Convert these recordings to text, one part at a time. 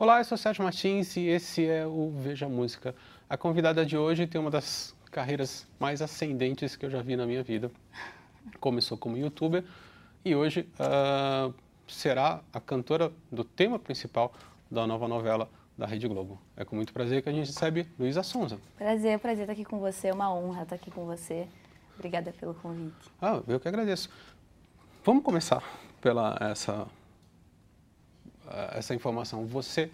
Olá, eu sou Sérgio Martins e esse é o Veja Música. A convidada de hoje tem uma das carreiras mais ascendentes que eu já vi na minha vida. Começou como youtuber e hoje uh, será a cantora do tema principal da nova novela da Rede Globo. É com muito prazer que a gente recebe Luísa Sonza. Prazer, prazer estar aqui com você, é uma honra estar aqui com você. Obrigada pelo convite. Ah, eu que agradeço. Vamos começar pela essa essa informação. Você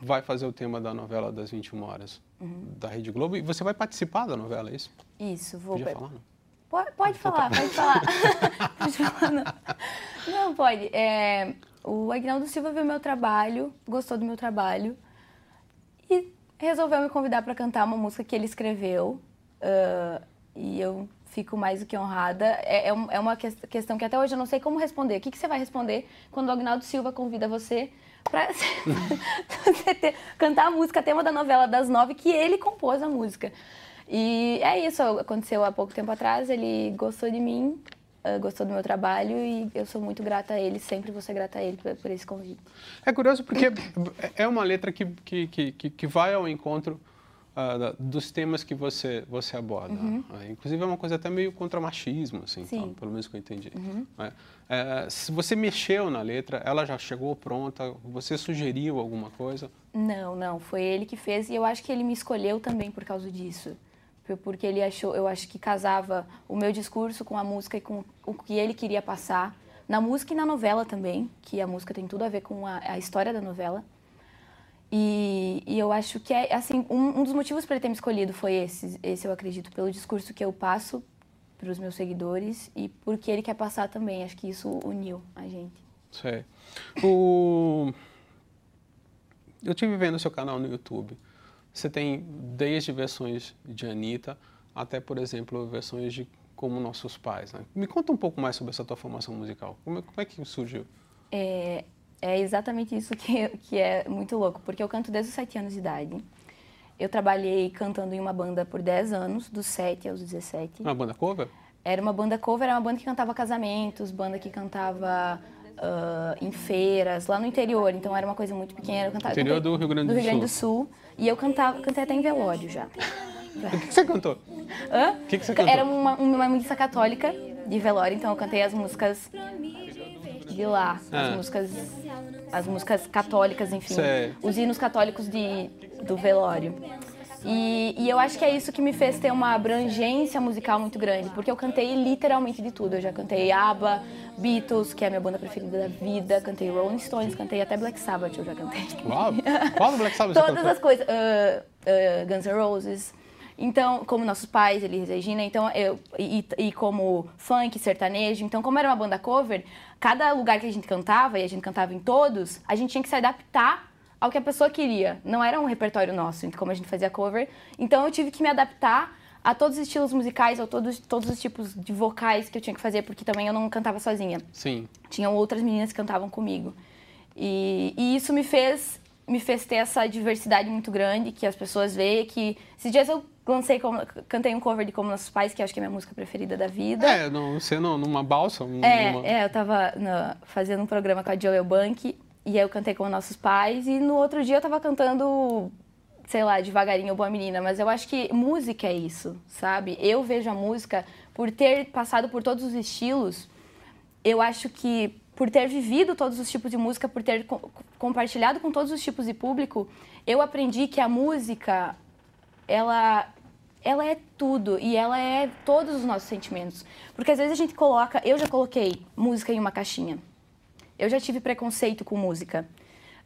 vai fazer o tema da novela das 21 horas uhum. da Rede Globo e você vai participar da novela, é isso? Isso, vou. Podia falar, não? Pode, pode falar, pode falar. pode falar, não. Não, pode. É, o Agnaldo Silva viu meu trabalho, gostou do meu trabalho e resolveu me convidar para cantar uma música que ele escreveu. Uh, e eu fico mais do que honrada. É, é, é uma questão que até hoje eu não sei como responder. O que, que você vai responder quando o Agnaldo Silva convida você para cantar a música, tema da novela das nove, que ele compôs a música. E é isso, aconteceu há pouco tempo atrás, ele gostou de mim, uh, gostou do meu trabalho e eu sou muito grata a ele, sempre vou ser grata a ele por esse convite. É curioso porque é uma letra que, que, que, que vai ao encontro uh, dos temas que você, você aborda. Uhum. Uh, inclusive é uma coisa até meio contra machismo, assim, tá? pelo menos que eu entendi. Uhum. É, é, se você mexeu na letra, ela já chegou pronta, você sugeriu alguma coisa? Não, não, foi ele que fez e eu acho que ele me escolheu também por causa disso porque ele achou, eu acho que casava o meu discurso com a música e com o que ele queria passar, na música e na novela também, que a música tem tudo a ver com a, a história da novela. E, e, eu acho que é assim um, um dos motivos para ele ter me escolhido foi esse, esse eu acredito pelo discurso que eu passo para os meus seguidores e porque ele quer passar também. Acho que isso uniu a gente. Sei. O... Eu tive vendo seu canal no YouTube. Você tem desde versões de Anitta até, por exemplo, versões de Como Nossos Pais. Né? Me conta um pouco mais sobre essa tua formação musical. Como é, como é que surgiu? É, é, exatamente isso que, que é muito louco, porque eu canto desde os 7 anos de idade. Eu trabalhei cantando em uma banda por 10 anos, dos 7 aos 17. Uma banda cover? Era uma banda cover, era uma banda que cantava casamentos, banda que cantava uh, em feiras, lá no interior. Então era uma coisa muito pequena. Eu cantava, interior do Rio Grande do, do. Rio Grande do Sul. E eu cantava, cantei até em velório já. O que, você cantou? Hã? O que, que você cantou? Era uma, uma missa católica de velório, então eu cantei as músicas de lá, ah. as músicas as músicas católicas, enfim, Sei. os hinos católicos de, do velório. E, e, eu acho que é isso que me fez ter uma abrangência musical muito grande, porque eu cantei literalmente de tudo. Eu já cantei ABBA, Beatles, que é a minha banda preferida da vida, cantei Rolling Stones, cantei até Black Sabbath, eu já cantei. Uau! Qual Black Sabbath Todas as coisas. Uh, uh, Guns N' Roses. Então, como nossos pais, Elis e Regina, então eu e, e, como funk, sertanejo, então como era uma banda cover, cada lugar que a gente cantava e a gente cantava em todos, a gente tinha que se adaptar ao que a pessoa queria. Não era um repertório nosso, como a gente fazia cover. Então eu tive que me adaptar a todos os estilos musicais, a todos, todos os tipos de vocais que eu tinha que fazer, porque também eu não cantava sozinha. Sim. Tinham outras meninas que cantavam comigo. E, e isso me fez me fez ter essa diversidade muito grande, que as pessoas veem, que esses dias eu lancei, como, cantei um cover de Como Nossos Pais, que acho que é a minha música preferida da vida. É, não, você não, numa balsa? É, numa... é, eu tava fazendo um programa com a Joel Bank e aí eu cantei com nossos pais e no outro dia eu tava cantando, sei lá, devagarinho Boa Menina, mas eu acho que música é isso, sabe? Eu vejo a música por ter passado por todos os estilos, eu acho que por ter vivido todos os tipos de música, por ter co compartilhado com todos os tipos de público, eu aprendi que a música ela ela é tudo e ela é todos os nossos sentimentos. Porque às vezes a gente coloca, eu já coloquei música em uma caixinha. Eu já tive preconceito com música.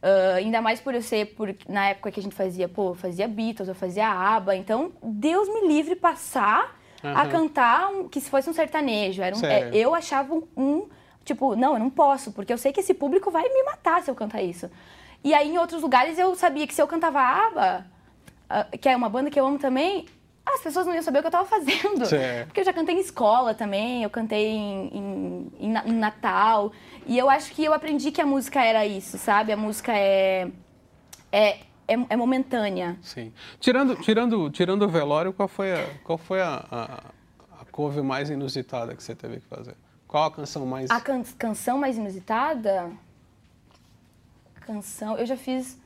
Uh, ainda mais por eu ser, por, na época que a gente fazia, pô, eu fazia Beatles, eu fazia ABBA. Então, Deus me livre passar uhum. a cantar um, que se fosse um sertanejo. Era um, é, eu achava um, um, tipo, não, eu não posso, porque eu sei que esse público vai me matar se eu cantar isso. E aí, em outros lugares, eu sabia que se eu cantava ABBA, que é uma banda que eu amo também, as pessoas não iam saber o que eu estava fazendo. Certo. Porque eu já cantei em escola também, eu cantei em, em, em, Natal. E eu acho que eu aprendi que a música era isso, sabe? A música é, é, é, é momentânea. Sim. Tirando, tirando, tirando o velório, qual foi, a, qual foi a, a, a cover mais inusitada que você teve que fazer? Qual a canção mais... A can canção mais inusitada? Canção... Eu já fiz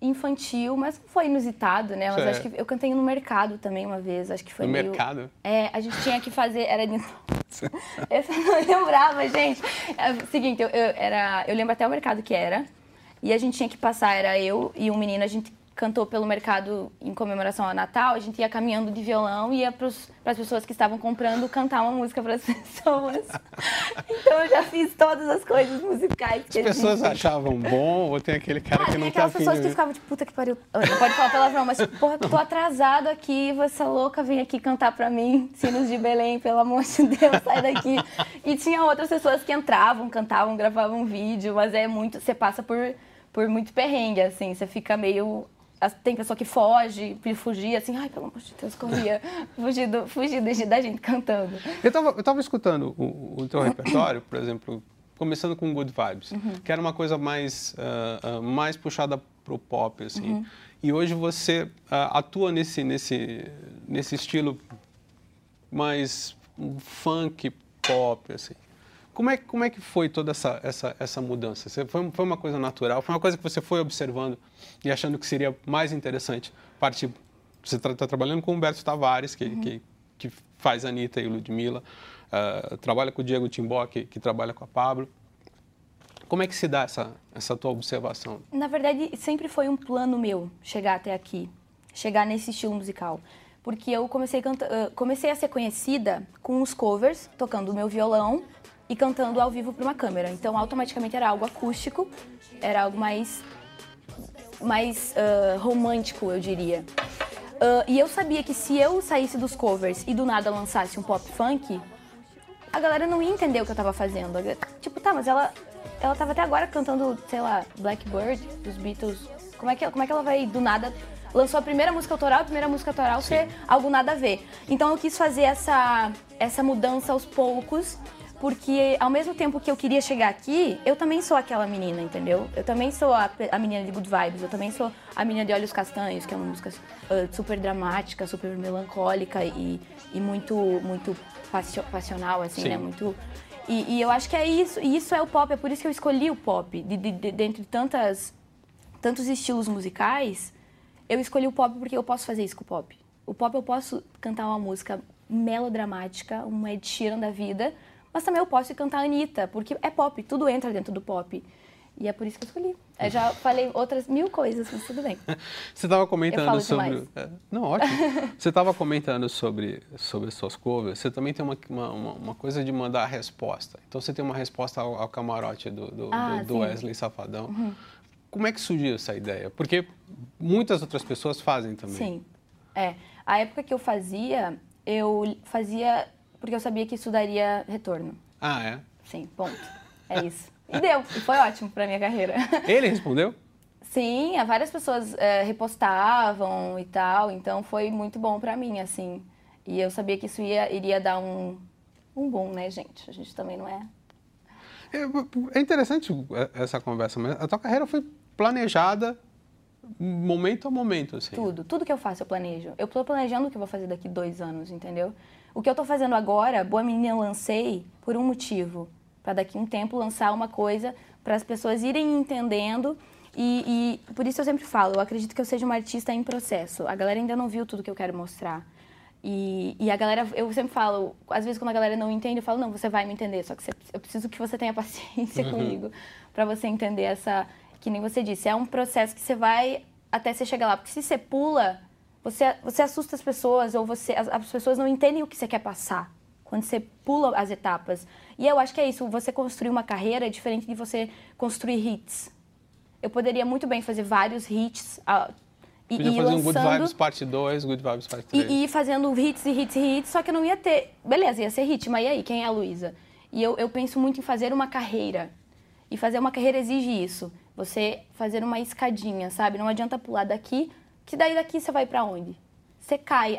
infantil, mas não foi inusitado, né? Mas acho que eu cantei no mercado também uma vez, acho que foi No meio... mercado? É, a gente tinha que fazer, era eu não lembrava, gente. É seguinte, eu, eu, era, eu lembro até o mercado que era, e a gente tinha que passar, era eu e um menino, a gente cantou pelo mercado em comemoração ao Natal, a gente ia caminhando de violão e ia para as pessoas que estavam comprando cantar uma música para as pessoas. Então eu já fiz todas as coisas musicais que As pessoas gente... achavam bom ou tem aquele cara Ah, que tem não tá aquelas afim pessoas de... que ficavam tipo, puta que pariu. Não pode falar palavrão, mas porra, tô atrasado aqui, você louca, vem aqui cantar pra mim, Sinos de Belém, pelo amor de Deus, sai daqui. E tinha outras pessoas que entravam, cantavam, gravavam vídeo, mas é muito, você passa por, por muito perrengue, assim, você fica meio... Tem pessoa que foge, fugir, assim, ai, pelo amor de Deus, corria, fugir, do, fugir da gente cantando. Eu tava, eu tava escutando o, o teu repertório, por exemplo, começando com Good Vibes, Uhum. que era uma coisa mais, ah, ah, mais puxada pro pop, assim. Uhum. E hoje você ah, atua nesse, nesse, nesse estilo mais funk pop, assim. Como é, como é que foi toda essa, essa, essa mudança? Você, foi, foi uma coisa natural? Foi uma coisa que você foi observando e achando que seria mais interessante partir... Você está trabalhando com o Humberto Tavares, que, que, que faz a Anitta e Ludmilla, ah, trabalha com o Diego Timbó, que, que trabalha com a Pablo. Como é que se dá essa, essa tua observação? Na verdade, sempre foi um plano meu chegar até aqui, chegar nesse estilo musical. Porque eu comecei, canta- eh, comecei a ser conhecida com os covers, tocando o meu violão e cantando ao vivo para uma câmera. Então, automaticamente era algo acústico, era algo mais, mais ah, romântico, eu diria. Ah, e eu sabia que se eu saísse dos covers e do nada lançasse um pop funk, a galera não ia entender o que eu tava fazendo. Tipo, tá, mas ela, ela tava até agora cantando, sei lá, Blackbird, dos Beatles. Como é que, como é que ela vai, do nada, lançou a primeira música autoral, a primeira música autoral ser algo nada a ver. Então eu quis fazer essa, essa mudança aos poucos, porque ao mesmo tempo que eu queria chegar aqui, eu também sou aquela menina, entendeu? Eu também sou a, a menina de Good Vibes, eu também sou a menina de Olhos Castanhos, que é uma música ah, super dramática, super melancólica e, e muito, muito passio- passional, assim, Sim. né? Muito. E, e eu acho que é isso, e isso é o pop, é por isso que eu escolhi o pop. De, de, de- dentre tantas, tantos estilos musicais, eu escolhi o pop porque eu posso fazer isso com o pop. O pop eu posso cantar uma música melodramática, um Ed Sheeran da vida, mas também eu posso cantar Anitta, porque é pop, tudo entra dentro do pop. E é por isso que eu escolhi. Eu já falei outras mil coisas, mas tudo bem. Você estava comentando sobre. demais. É, não, ótimo. você estava comentando sobre, sobre suas covers. Você também tem uma, uma, uma- coisa de mandar a resposta. Então você tem uma resposta ao, ao camarote do, do, Ah, do-. Uhum. Wesley Safadão. Como é que surgiu essa ideia? Porque muitas outras pessoas fazem também. Sim. É. A época que eu fazia, eu fazia porque eu sabia que isso daria retorno. Ah, é? Sim, ponto. É isso. E deu. E foi ótimo pra minha carreira. Ele respondeu? Sim, várias pessoas é, repostavam e tal, então foi muito bom pra mim, assim. E eu sabia que isso ia, iria dar um, um boom, né, gente? A gente também não é. É, é interessante essa conversa, mas a tua carreira foi planejada momento a momento, assim. Tudo, tudo que eu faço eu planejo. Eu tô planejando o que eu vou fazer daqui dois anos, entendeu? O que eu tô fazendo agora, Boa Menina eu lancei por um motivo. Pra daqui um tempo lançar uma coisa para as pessoas irem entendendo. E, e por isso eu sempre falo, eu acredito que eu seja uma artista em processo. A galera ainda não viu tudo que eu quero mostrar. E, e a galera, eu sempre falo, às vezes quando a galera não entende, eu falo, não, você vai me entender, só que você- eu preciso que você tenha paciência comigo para você entender essa, que nem você disse, é um processo que você vai até você chegar lá, porque se você pula, você, você assusta as pessoas ou você, as, as pessoas não entendem o que você quer passar quando você pula as etapas. E eu acho que é isso, você construir uma carreira é diferente de você construir hits. Eu poderia muito bem fazer vários hits ah, e, Podia fazer um Good lançando- Vibes parte 2, Good Vibes parte 3. e, e ir fazendo hits e hits e hits, só que eu não ia ter. Beleza, ia ser hit, mas e aí? Quem é a Luísa? E eu, eu penso muito em fazer uma carreira. E fazer uma carreira exige isso. Você fazer uma escadinha, sabe? Não adianta pular daqui, que daí daqui você vai pra onde? Você cai.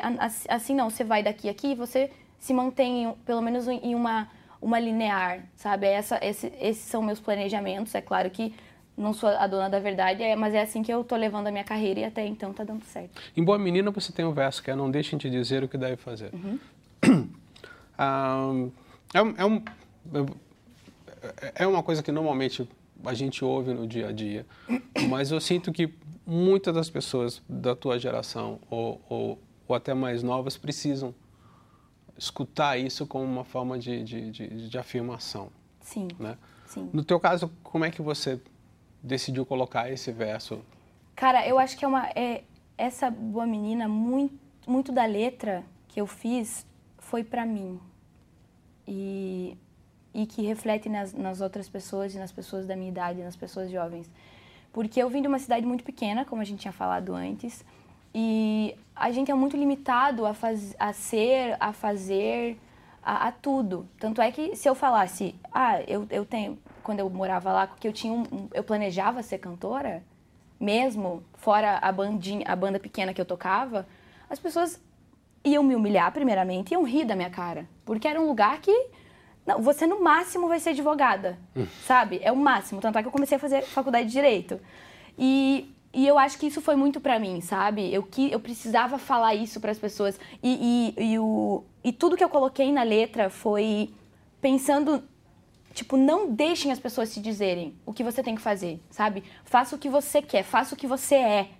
Assim não, você vai daqui aqui e você se mantém pelo menos em uma, uma linear, sabe? Essa, esse- esses são meus planejamentos. É claro que não sou a dona da verdade, é- mas é assim que eu tô levando a minha carreira e até então tá dando certo. Em Boa Menina você tem um verso que é Não deixem te dizer o que deve fazer. Uhum. Ah, é, um- é um- é uma coisa que normalmente a gente ouve no dia a dia, mas eu sinto que muitas das pessoas da tua geração ou, ou, ou até mais novas precisam escutar isso como uma forma de, de, de, de afirmação. Sim. Né? Sim. No teu caso, como é que você decidiu colocar esse verso? Cara, eu acho que é uma é, essa boa menina muito muito da letra que eu fiz foi para mim e e que reflete nas, nas outras pessoas e nas pessoas da minha idade, nas pessoas jovens, porque eu vim de uma cidade muito pequena, como a gente tinha falado antes, e a gente é muito limitado a, faz, a ser, a fazer, a, a, tudo. Tanto é que se eu falasse, ah, eu, eu tenho, quando eu morava lá, que eu tinha um, eu planejava ser cantora, mesmo fora a bandinha, a banda pequena que eu tocava, as pessoas iam me humilhar primeiramente, iam rir da minha cara, porque era um lugar que não, você no máximo vai ser advogada, sabe? É o máximo. Tanto é que eu comecei a fazer faculdade de direito. E e eu acho que isso foi muito para mim, sabe? Eu, que, eu precisava falar isso para as pessoas. E, e, e, o, e tudo que eu coloquei na letra foi pensando, tipo, não deixem as pessoas te dizerem o que você tem que fazer, sabe? Faça o que você quer, faça o que você é.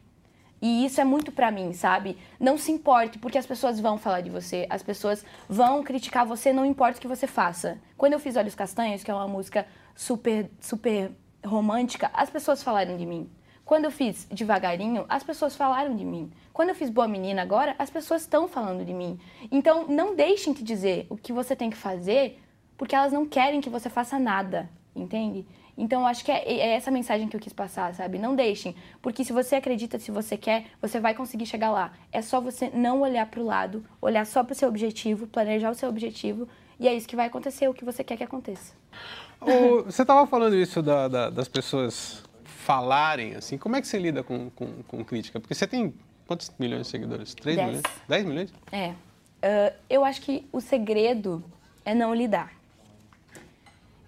E isso é muito para mim, sabe? Não se importe, porque as pessoas vão falar de você, as pessoas vão criticar você, não importa o que você faça. Quando eu fiz Olhos Castanhos, que é uma música super, super romântica, as pessoas falaram de mim quando eu fiz devagarinho, as pessoas falaram de mim. Quando eu fiz boa menina agora, as pessoas estão falando de mim. Então, não deixem te dizer o que você tem que fazer, porque elas não querem que você faça nada, entende? Então, eu acho que é, é essa mensagem que eu quis passar, sabe? Não deixem, porque se você acredita, se você quer, você vai conseguir chegar lá. É só você não olhar para o lado, olhar só para o seu objetivo, planejar o seu objetivo, e é isso que vai acontecer, o que você quer que aconteça. você estava falando isso da, da, das pessoas falarem, assim, como é que você lida com, com, com crítica? Porque você tem quantos milhões de seguidores? 3 Dez. milhões? 10 milhões? É. Uh, eu acho que o segredo é não lidar.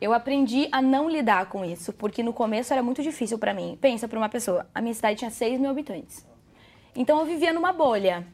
Eu aprendi a não lidar com isso, porque no começo era muito difícil para mim. Pensa para uma pessoa, a minha cidade tinha 6 mil habitantes. Então eu vivia numa bolha.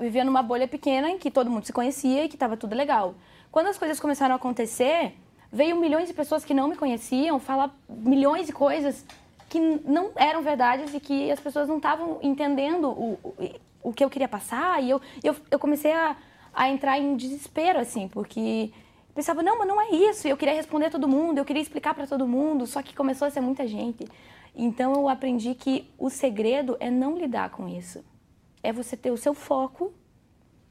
Vivia numa bolha pequena em que todo mundo se conhecia e que estava tudo legal. Quando as coisas começaram a acontecer, veio milhões de pessoas que não me conheciam falar milhões de coisas que não eram verdades e que as pessoas não estavam entendendo o, o, o, que eu queria passar. E eu, eu, eu comecei a, a entrar em desespero, assim, porque pensava, não, mas não é isso. Eu queria responder a todo mundo, eu queria explicar para todo mundo, só que começou a ser muita gente. Então eu aprendi que o segredo é não lidar com isso. É você ter o seu foco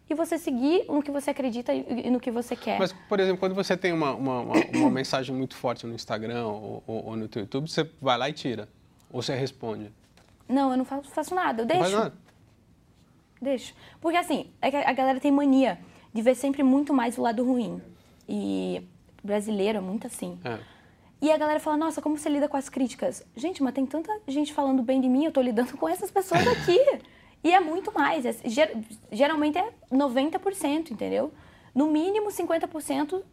e você seguir no que você acredita e no que você quer. Mas, por exemplo, quando você tem uma, uma, uma, uma mensagem muito forte no Instagram ou, ou, ou, no YouTube, você vai lá e tira? Ou você responde? Não, eu não faço, faço nada, eu deixo. Não faz nada? Deixo. Porque assim, é a galera tem mania de ver sempre muito mais o lado ruim. E brasileiro é muito assim. É. E a galera fala, nossa, como você lida com as críticas? Gente, mas tem tanta gente falando bem de mim, eu tô lidando com essas pessoas aqui. E é muito mais. É, geralmente é 90%, entendeu? No mínimo 50%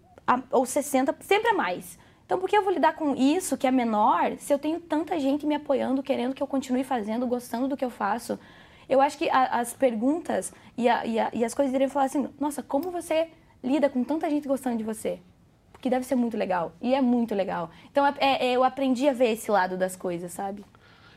ou 60%, sempre é mais. Então, por que eu vou lidar com isso, que é menor, se eu tenho tanta gente me apoiando, querendo que eu continue fazendo, gostando do que eu faço? Eu acho que a, as perguntas e, a, e, a, e, as coisas deveriam falar assim: nossa, como você lida com tanta gente gostando de você? Porque deve ser muito legal. E é muito legal. Então, é, é, eu aprendi a ver esse lado das coisas, sabe?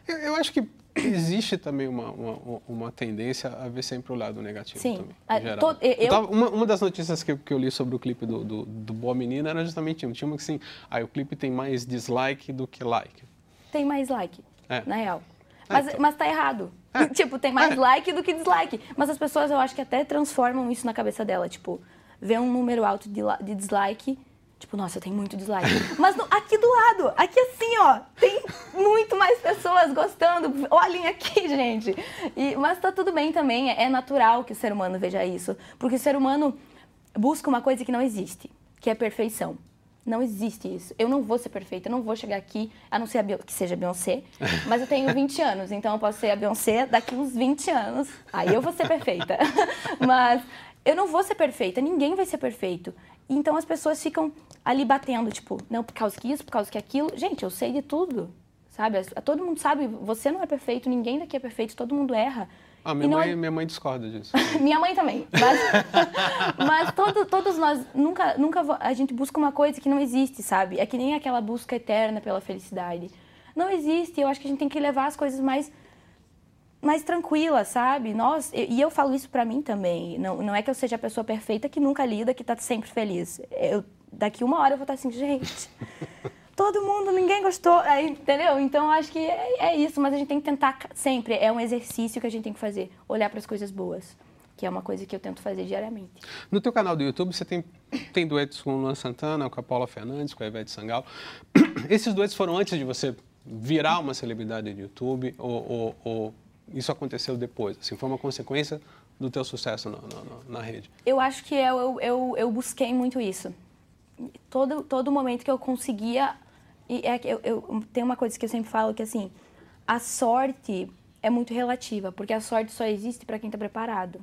Eu, eu acho que existe também uma, uma, uma, tendência a ver sempre o lado negativo Sim. também, ah, geral. Todo, eu, tava, uma, uma, das notícias que eu, que eu, li sobre o clipe do, do, do Boa Menina era justamente isso. Tinha uma que assim, ah, o clipe tem mais dislike do que like. Tem mais like, é. na real. É, mas, é, então. mas tá errado. É. Tipo, tem mais é. like do que dislike. Mas as pessoas, eu acho que até transformam isso na cabeça dela. Tipo, vê um número alto de, de dislike Tipo, nossa, tem muito dislike. Mas no, aqui do lado, aqui assim, ó, tem muito mais pessoas gostando. Olhem aqui, gente. E, mas tá tudo bem também, é natural que o ser humano veja isso. Porque o ser humano busca uma coisa que não existe, que é perfeição. Não existe isso. Eu não vou ser perfeita, eu não vou chegar aqui, a não ser a que seja a Beyoncé, mas eu tenho 20 anos, então eu posso ser a Beyoncé daqui uns 20 anos. Aí eu vou ser perfeita. mas eu não vou ser perfeita, ninguém vai ser perfeito. Então as pessoas ficam ali batendo, tipo, não, por causa que isso, por causa que aquilo. Gente, eu sei de tudo, sabe? Todo mundo sabe, você não é perfeito, ninguém daqui é perfeito, todo mundo erra. Ah, minha, não mãe, é- minha mãe discorda disso. Minha mãe também. Mas, mas todo- todos nós nunca, nunca a gente busca uma coisa que não existe, sabe? É que nem aquela busca eterna pela felicidade. Não existe. Eu acho que a gente tem que levar as coisas mais mais tranquilas, sabe? Nós, e eu falo isso pra mim também. Não, não é que eu seja a pessoa perfeita que nunca lida, que tá sempre feliz. Eu, daqui uma hora eu vou estar assim, gente, todo mundo, ninguém gostou, aí, entendeu? Então acho que é, é isso, mas a gente tem que tentar sempre, é um exercício que a gente tem que fazer, olhar para as coisas boas, que é uma coisa que eu tento fazer diariamente. No teu canal do YouTube, você tem, tem duetos com o Luan Santana, com a Paula Fernandes, com a Ivete Sangalo. Esses duetos foram antes de você virar uma celebridade do YouTube ou, ou- ou isso aconteceu depois? Assim, foi uma consequência do teu sucesso na, na- rede? Eu acho que eu, eu, eu, busquei muito isso. Todo, todo momento que eu conseguia. E é eu, eu, tem uma coisa que eu sempre falo que assim, a sorte é muito relativa, porque a sorte só existe para quem está preparado.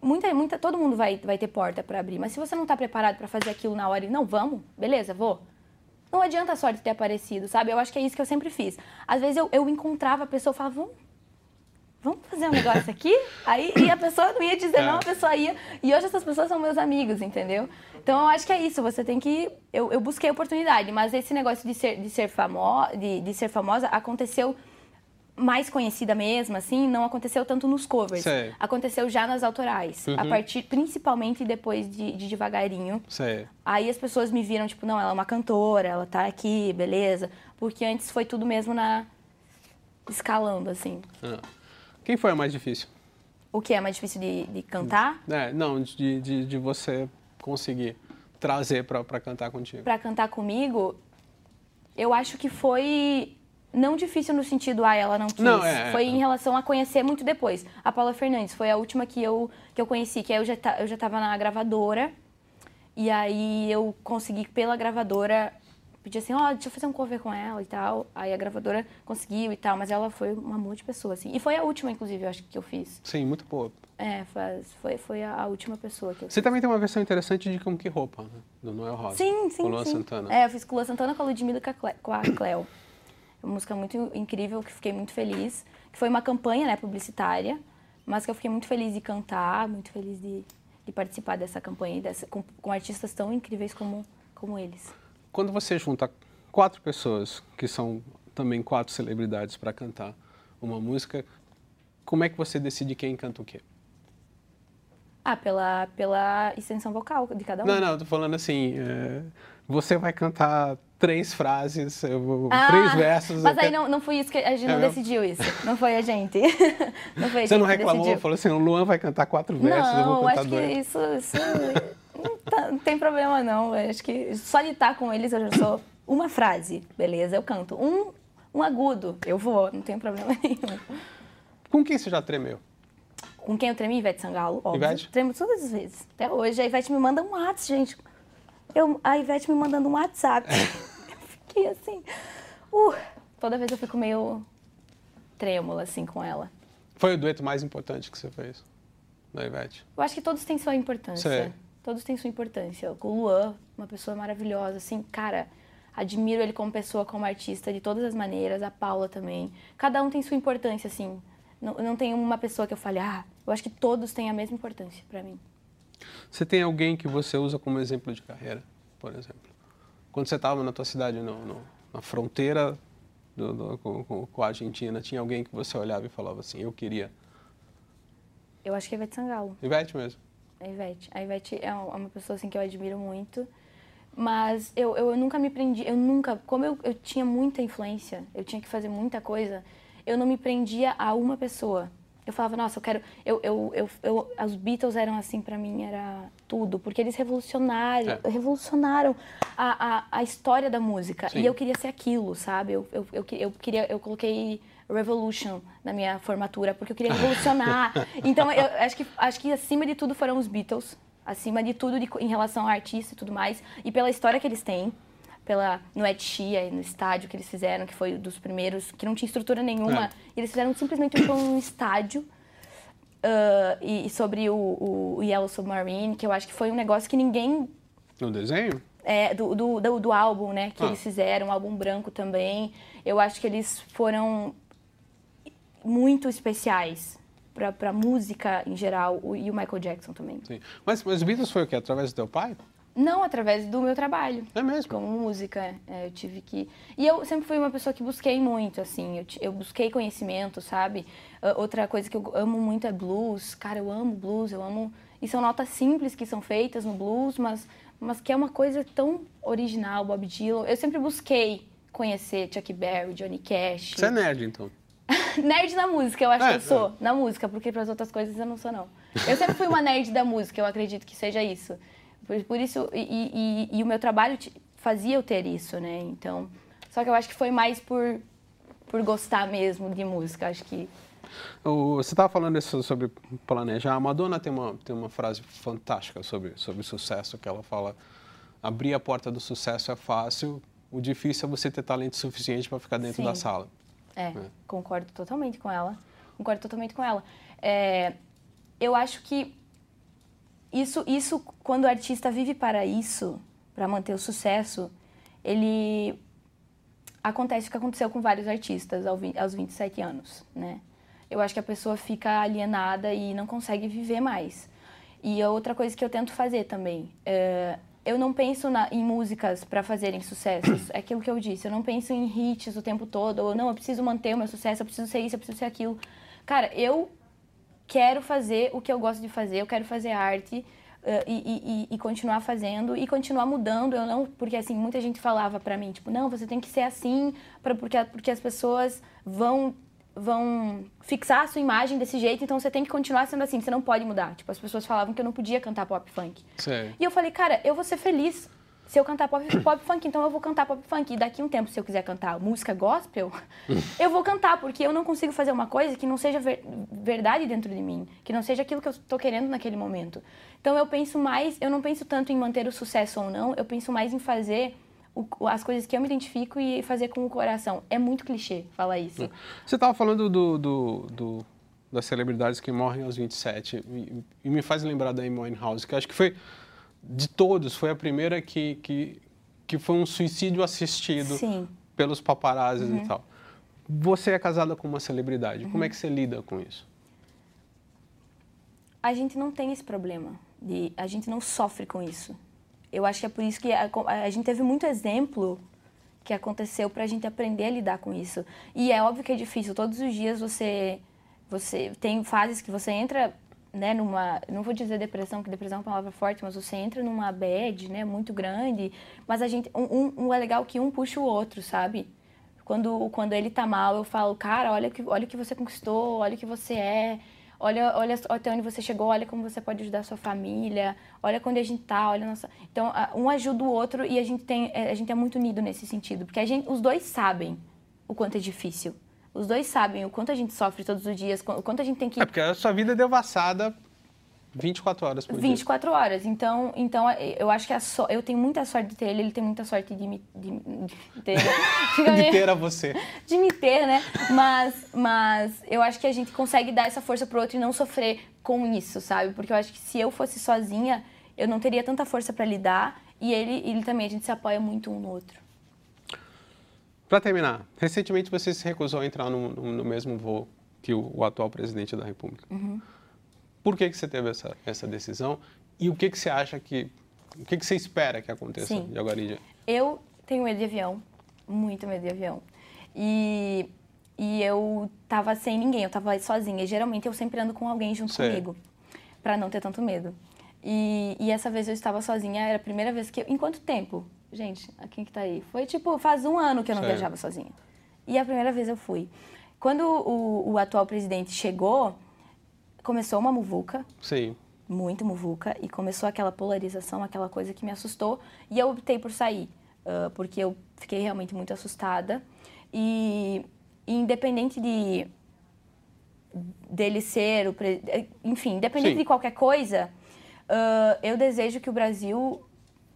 Muita, muita, todo mundo vai, vai ter porta para abrir, mas se você não está preparado para fazer aquilo na hora e não, vamos, beleza, vou. Não adianta a sorte ter aparecido, sabe? Eu acho que é isso que eu sempre fiz. Às vezes eu, eu encontrava a pessoa e falava, vamos, vamos fazer um negócio aqui? Aí e a pessoa não ia dizer É. não, a pessoa ia. E hoje essas pessoas são meus amigos, entendeu? Então eu acho que é isso, você tem que. Eu, eu busquei oportunidade, mas esse negócio de ser, de ser, famo, de, de ser famosa aconteceu mais conhecida mesmo, assim, não aconteceu tanto nos covers. Sei. Aconteceu já nas autorais. A Uhum. partir, principalmente depois de, de devagarinho. Você, Aí as pessoas me viram, tipo, não, ela é uma cantora, ela tá aqui, beleza. Porque antes foi tudo mesmo na. escalando, assim. ah. Quem foi a mais difícil? O que é mais difícil de, de cantar? É, não, de, de, de você conseguir trazer para cantar contigo. Pra cantar comigo, eu acho que foi. Não difícil no sentido, ah, ela não quis. Não, é, é. Foi em relação a conhecer muito depois. A Paula Fernandes foi a última que eu, que eu conheci, que aí eu já, eu já tava na gravadora. E aí eu consegui, pela gravadora, pedir assim, ó, deixa eu fazer um cover com ela e tal. Aí a gravadora conseguiu e tal, mas ela foi um amor de pessoa, assim. E foi a última, inclusive, eu acho que eu fiz. Sim, muito boa. É, foi, foi a, última pessoa que eu Você também tem uma versão interessante de Como Que Roupa, né? Do Noel Rosa. Sim, sim, Com Luan sim. Santana. É, eu fiz com o Luan Santana, com a Ludmilla com a Cleo. É uma música muito incrível, que fiquei muito feliz. Que foi uma campanha, né, publicitária, mas que eu fiquei muito feliz de cantar, muito feliz de, de participar dessa campanha, dessa, com, com artistas tão incríveis como, como eles. Quando você junta quatro pessoas, que são também quatro celebridades, para cantar uma música, como é que você decide quem canta o quê? Ah, pela, pela extensão vocal de cada um. Não, não, tô falando assim, é, você vai cantar três frases, vou- Ah, três versos. Mas aí quero- não, não foi isso que a gente É não mesmo? decidiu isso. Não foi a gente. Não foi a Você gente não reclamou, falou assim, o Luan vai cantar quatro versos, eu vou Não, cantar acho que dois. isso, isso não, tá- não tem problema não. Acho que só de estar com eles eu já sou uma frase, beleza? Eu canto um, um agudo, eu vou, não tem problema nenhum. Com quem você já tremeu? Com quem eu tremi? Ivete Sangalo, óbvio. Ivete? Tremo todas as vezes. Até hoje a Ivete me manda um WhatsApp, gente. Eu, a Ivete me mandando um WhatsApp. eu fiquei assim. Uh, toda vez eu fico meio trêmula assim com ela. Foi o dueto mais importante que você fez, da Ivete? Eu acho que todos têm sua importância. Sei. Todos têm sua importância. O Luan, uma pessoa maravilhosa, assim, cara, admiro ele como pessoa, como artista, de todas as maneiras. A Paula também. Cada um tem sua importância, assim. Não, não tem uma pessoa que eu fale, ah, eu acho que todos têm a mesma importância pra mim. Você tem alguém que você usa como exemplo de carreira, por exemplo? Quando você estava na tua cidade, no, no- na fronteira do- do- com, com- com a Argentina, tinha alguém que você olhava e falava assim, eu queria. Eu acho que é Ivete Sangalo. Ivete mesmo. A Ivete. A Ivete é é uma pessoa assim, que eu admiro muito. Mas eu, eu nunca me prendi, eu nunca, como eu, eu tinha muita influência, eu tinha que fazer muita coisa, eu não me prendia a uma pessoa. Eu falava, nossa, eu quero. Eu, eu, eu, eu- os Beatles eram assim pra mim, era tudo, porque eles revolucionaram, É. revolucionaram a, a, a história da música. Sim. E eu queria ser aquilo, sabe? Eu, eu, eu, eu queria, eu coloquei Revolution na minha formatura, porque eu queria revolucionar. então, eu acho que, acho que acima de tudo foram os Beatles. Acima de tudo de- em relação ao artista e tudo mais. E pela história que eles têm. Pela, no Ed Sheeran, no estádio que eles fizeram, que foi dos primeiros, que não tinha estrutura nenhuma. É. Eles fizeram simplesmente um estádio. ah, e, e sobre o, o Yellow Submarine, que eu acho que foi um negócio que ninguém No desenho? é, do, do, do, do álbum, né? Que Ah. eles fizeram, um álbum branco também. Eu acho que eles foram muito especiais. para música em geral o, e o Michael Jackson também. Sim. Mas, mas Beatles foi o quê? Através do teu pai? Não, através do meu trabalho. É mesmo? Como música. É, eu tive que. E eu sempre fui uma pessoa que busquei muito, assim. Eu, eu busquei conhecimento, sabe? Uh, outra coisa que eu amo muito é blues. Cara, eu amo blues, eu amo. E são notas simples que são feitas no blues, mas, mas que é uma coisa tão original, Bob Dylan. Eu sempre busquei conhecer Chuck Berry, Johnny Cash. Você é nerd, então? nerd na música, eu acho É, que eu sou. é. Na música, porque para as outras coisas eu não sou, não. Eu sempre fui uma nerd da música, eu acredito que seja isso. Por, por isso, e, e- e- o meu trabalho fazia eu ter isso, né? Então, só que eu acho que foi mais por, por gostar mesmo de música. Acho que O- Você estava falando isso sobre planejar. A Madonna tem uma, tem uma frase fantástica sobre, sobre sucesso, que ela fala, abrir a porta do sucesso é fácil, o difícil é você ter talento suficiente para ficar dentro Sim. da sala. É, concordo totalmente com ela. Concordo totalmente com ela. É, eu acho que isso, isso, quando o artista vive para isso, para manter o sucesso, ele acontece o que aconteceu com vários artistas aos 27 anos, né? Eu acho que a pessoa fica alienada e não consegue viver mais. E outra coisa que eu tento fazer também, é, eu não penso na- em músicas para fazerem sucessos. É aquilo que eu disse. Eu não penso em hits o tempo todo. Ou não, eu preciso manter o meu sucesso. Eu preciso ser isso. Eu preciso ser aquilo. Cara, eu quero fazer o que eu gosto de fazer. Eu quero fazer arte e, e- e- e continuar fazendo e continuar mudando. Eu não, porque assim muita gente falava para mim tipo, não, você tem que ser assim para porque porque as pessoas vão vão fixar a sua imagem desse jeito. Então você tem que continuar sendo assim. Você não pode mudar. Tipo as pessoas falavam que eu não podia cantar pop funk. Sei. E eu falei, cara, eu vou ser feliz se eu cantar pop, pop funk, então eu vou cantar pop funk. E daqui a um tempo, se eu quiser cantar música gospel, eu vou cantar, porque eu não consigo fazer uma coisa que não seja ver- verdade dentro de mim, que não seja aquilo que eu estou querendo naquele momento. Então eu penso mais, eu não penso tanto em manter o sucesso ou não, eu penso mais em fazer o- as coisas que eu me identifico e fazer com o coração. É muito clichê falar isso. Você estava falando do, do- do- das celebridades que morrem aos 27 e, e me faz lembrar da Amy Winehouse, que acho que foi, de todos, foi a primeira que, que, que foi um suicídio assistido Sim. pelos paparazzis e tal. Você é casada com uma celebridade, como é que você lida com isso? a gente não tem esse problema. De, a gente não sofre com isso. Eu acho que é por isso que a, a gente teve muito exemplo que aconteceu para a gente aprender a lidar com isso. E é óbvio que é difícil. Todos os dias você, você tem fases que você entra, né, numa, não vou dizer depressão, que depressão é uma palavra forte, mas você entra numa bad, né, muito grande. Mas a gente, um, um, é legal que um puxa o outro, sabe? Quando, quando ele tá mal, eu falo, cara, olha que, olha o que você conquistou, olha o que você é, olha, olha até onde você chegou, olha como você pode ajudar a sua família, olha onde a gente tá, olha nossa. Então, um ajuda o outro e a gente tem, é, a gente é muito unido nesse sentido, porque a gente, os dois sabem o quanto é difícil. Os dois sabem o quanto a gente sofre todos os dias, o quanto a gente tem que É porque a sua vida é devassada 24 horas por dia. 24 horas. Então, então eu acho que a so... eu tenho muita sorte de ter ele, ele tem muita sorte de me, de, de ter. De ter a você. de me ter, né? Mas, mas eu acho que a gente consegue dar essa força pro outro e não sofrer com isso, sabe? Porque eu acho que se eu fosse sozinha, eu não teria tanta força para lidar e ele, ele também, a gente se apoia muito um no outro. Para terminar, recentemente você se recusou a entrar no, no- no mesmo voo que o, o atual presidente da República. Uhum. Por que, que você teve essa, essa decisão e o que, que você acha que. O que, que você espera que aconteça Sim. de agora em diante? Eu tenho medo de avião, muito medo de avião. E, e eu tava sem ninguém, eu tava sozinha. E geralmente eu sempre ando com alguém junto Sei. comigo, para não ter tanto medo. E, e essa vez eu estava sozinha, era a primeira vez que eu. Em quanto tempo? Gente, a quem que tá aí? Foi tipo, faz um ano que eu não Sei. viajava sozinha. E a primeira vez eu fui. Quando o, o atual presidente chegou, começou uma muvuca, Sim. muito muvuca e começou aquela polarização, aquela coisa que me assustou e eu optei por sair ah, porque eu fiquei realmente muito assustada e, e independente de dele ser o pre- enfim, independente Sim. de qualquer coisa, ah, eu desejo que o Brasil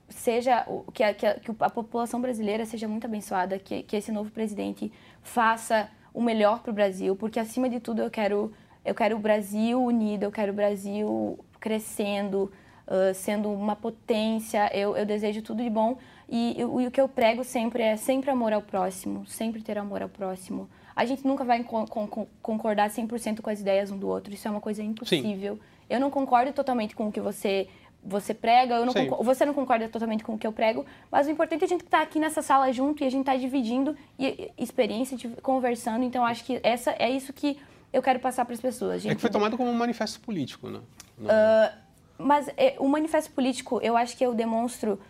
seja que a, que a- que a população brasileira seja muito abençoada, que, que esse novo presidente faça o melhor para o Brasil, porque acima de tudo eu quero eu quero o Brasil unido, eu quero o Brasil crescendo, uh, sendo uma potência. Eu, eu desejo tudo de bom. E, e, e, o que eu prego sempre é sempre amor ao próximo, sempre ter amor ao próximo. A gente nunca vai con con concordar 100% com as ideias um do outro, isso é uma coisa impossível. Sim. Eu não concordo totalmente com o que você você prega, eu não você não concorda totalmente com o que eu prego, mas o importante é a gente estar tá aqui nessa sala junto e a gente estar tá dividindo e, experiência, conversando. Então, acho que essa é isso que eu quero passar para as pessoas. Gente, é que foi tomado como um manifesto político, né? Uh, mas é, o manifesto político, eu acho que eu demonstro.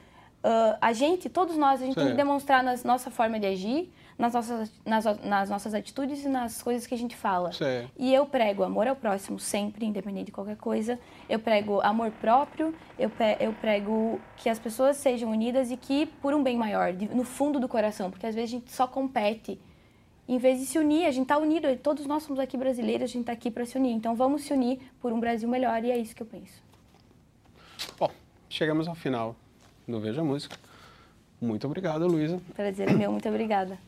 Uh, a gente, todos nós, a gente Sim. tem que demonstrar na nossa forma de agir, nas nossas, nas, nas nossas atitudes e nas coisas que a gente fala. Sim. E eu prego amor ao próximo sempre, independente de qualquer coisa. Eu prego amor próprio, eu, eu prego que as pessoas sejam unidas e que por um bem maior, no fundo do coração, porque às vezes a gente só compete. Em vez de se unir, a gente está unido, todos nós somos aqui brasileiros, a gente está aqui para se unir. Então vamos se unir por um Brasil melhor e é isso que eu penso. Bom, chegamos ao final do Veja Música. Muito obrigado, Luísa. Prazer é meu, muito obrigada.